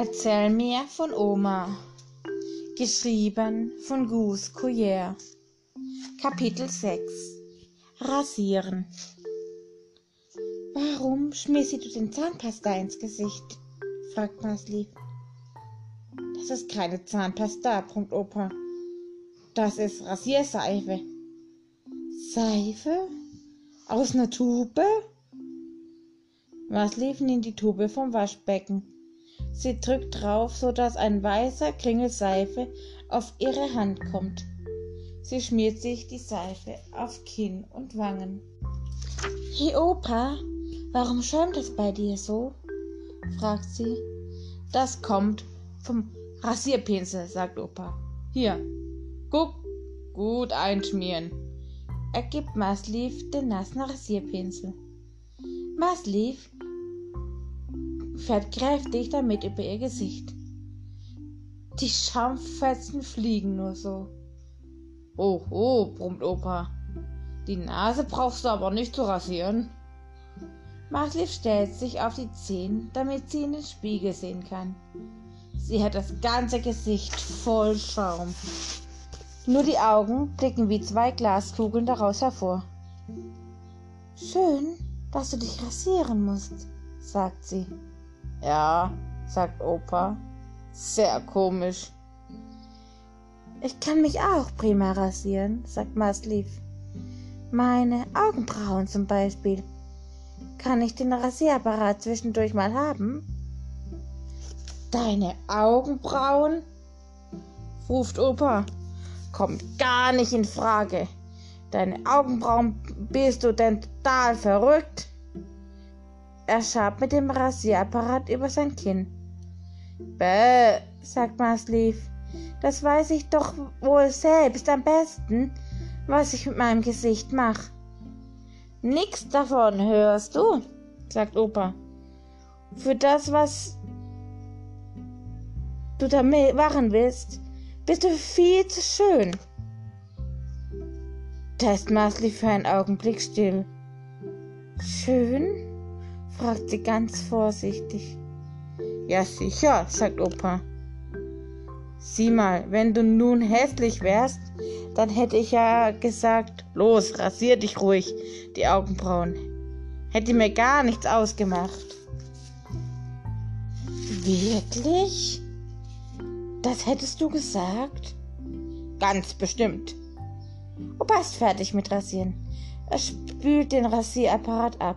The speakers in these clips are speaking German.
Erzähl mir von Oma. Geschrieben von Gus Couillère. Kapitel 6 Rasieren. Warum schmierst du den Zahnpasta ins Gesicht? fragt Masli. Das ist keine Zahnpasta, Punkt Opa. Das ist Rasierseife. Seife? Aus ner Tube? Masli nimmt die Tube vom Waschbecken. Sie drückt drauf, so dass ein weißer Kringel Seife auf ihre Hand kommt. Sie schmiert sich die Seife auf Kinn und Wangen. Hey Opa, warum schäumt es bei dir so? fragt sie. Das kommt vom Rasierpinsel, sagt Opa. Hier, guck, gut einschmieren. Er gibt Maslief den nassen Rasierpinsel. Maslief fährt kräftig damit über ihr Gesicht. Die Schaumfetzen fliegen nur so. Oh, oh, brummt Opa. Die Nase brauchst du aber nicht zu rasieren. Marlief stellt sich auf die Zehen, damit sie in den Spiegel sehen kann. Sie hat das ganze Gesicht voll Schaum. Nur die Augen blicken wie zwei Glaskugeln daraus hervor. Schön, dass du dich rasieren musst, sagt sie. Ja, sagt Opa. Sehr komisch. Ich kann mich auch prima rasieren, sagt Maslief. Meine Augenbrauen zum Beispiel. Kann ich den Rasierapparat zwischendurch mal haben? Deine Augenbrauen? ruft Opa. Kommt gar nicht in Frage. Deine Augenbrauen bist du denn total verrückt? Er schabt mit dem Rasierapparat über sein Kinn. Bäh, sagt Maslief. Das weiß ich doch wohl selbst am besten, was ich mit meinem Gesicht mache. Nix davon hörst du, sagt Opa. Für das, was du damit machen willst, bist du viel zu schön. Da ist Masli für einen Augenblick still. Schön? Fragt sie ganz vorsichtig. Ja, sicher, sagt Opa. Sieh mal, wenn du nun hässlich wärst, dann hätte ich ja gesagt, los, rasier dich ruhig, die Augenbrauen. Hätte mir gar nichts ausgemacht. Wirklich? Das hättest du gesagt? Ganz bestimmt. Opa ist fertig mit Rasieren. Er spült den Rasierapparat ab.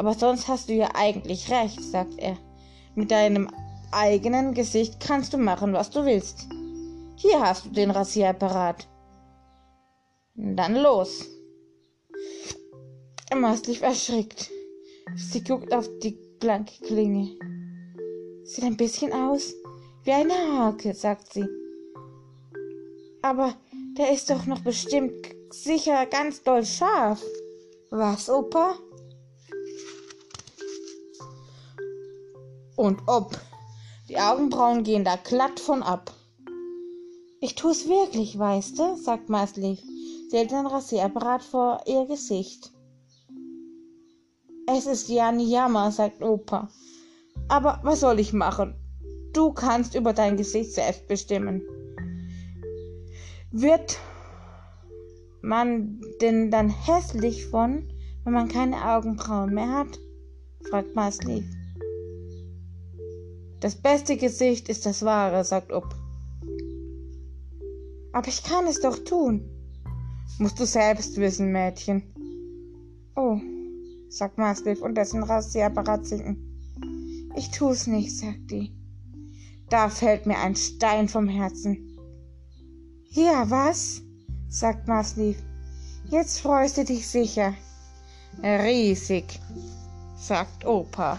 Aber sonst hast du ja eigentlich recht, sagt er. Mit deinem eigenen Gesicht kannst du machen, was du willst. Hier hast du den Rasierapparat. Dann los. Lief erschrickt. Sie guckt auf die blanke Klinge. Sieht ein bisschen aus wie eine Hake, sagt sie. Aber der ist doch noch bestimmt sicher ganz doll scharf. Was, Opa? Und ob. Die Augenbrauen gehen da glatt von ab. Ich tu's wirklich, weißt du, sagt Masli. Sie hält den Rasierapparat vor ihr Gesicht. Es ist ja ein Jammer, sagt Opa. Aber was soll ich machen? Du kannst über dein Gesicht selbst bestimmen. Wird man denn dann hässlich von, wenn man keine Augenbrauen mehr hat? fragt Masli. Das beste Gesicht ist das wahre, sagt Up. Aber ich kann es doch tun. Musst du selbst wissen, Mädchen. Oh, sagt Mastiff und dessen Rasierapparat sinken. Ich tu's nicht, sagt die. Da fällt mir ein Stein vom Herzen. Ja, was? sagt Maslief. Jetzt freust du dich sicher. Riesig, sagt Opa.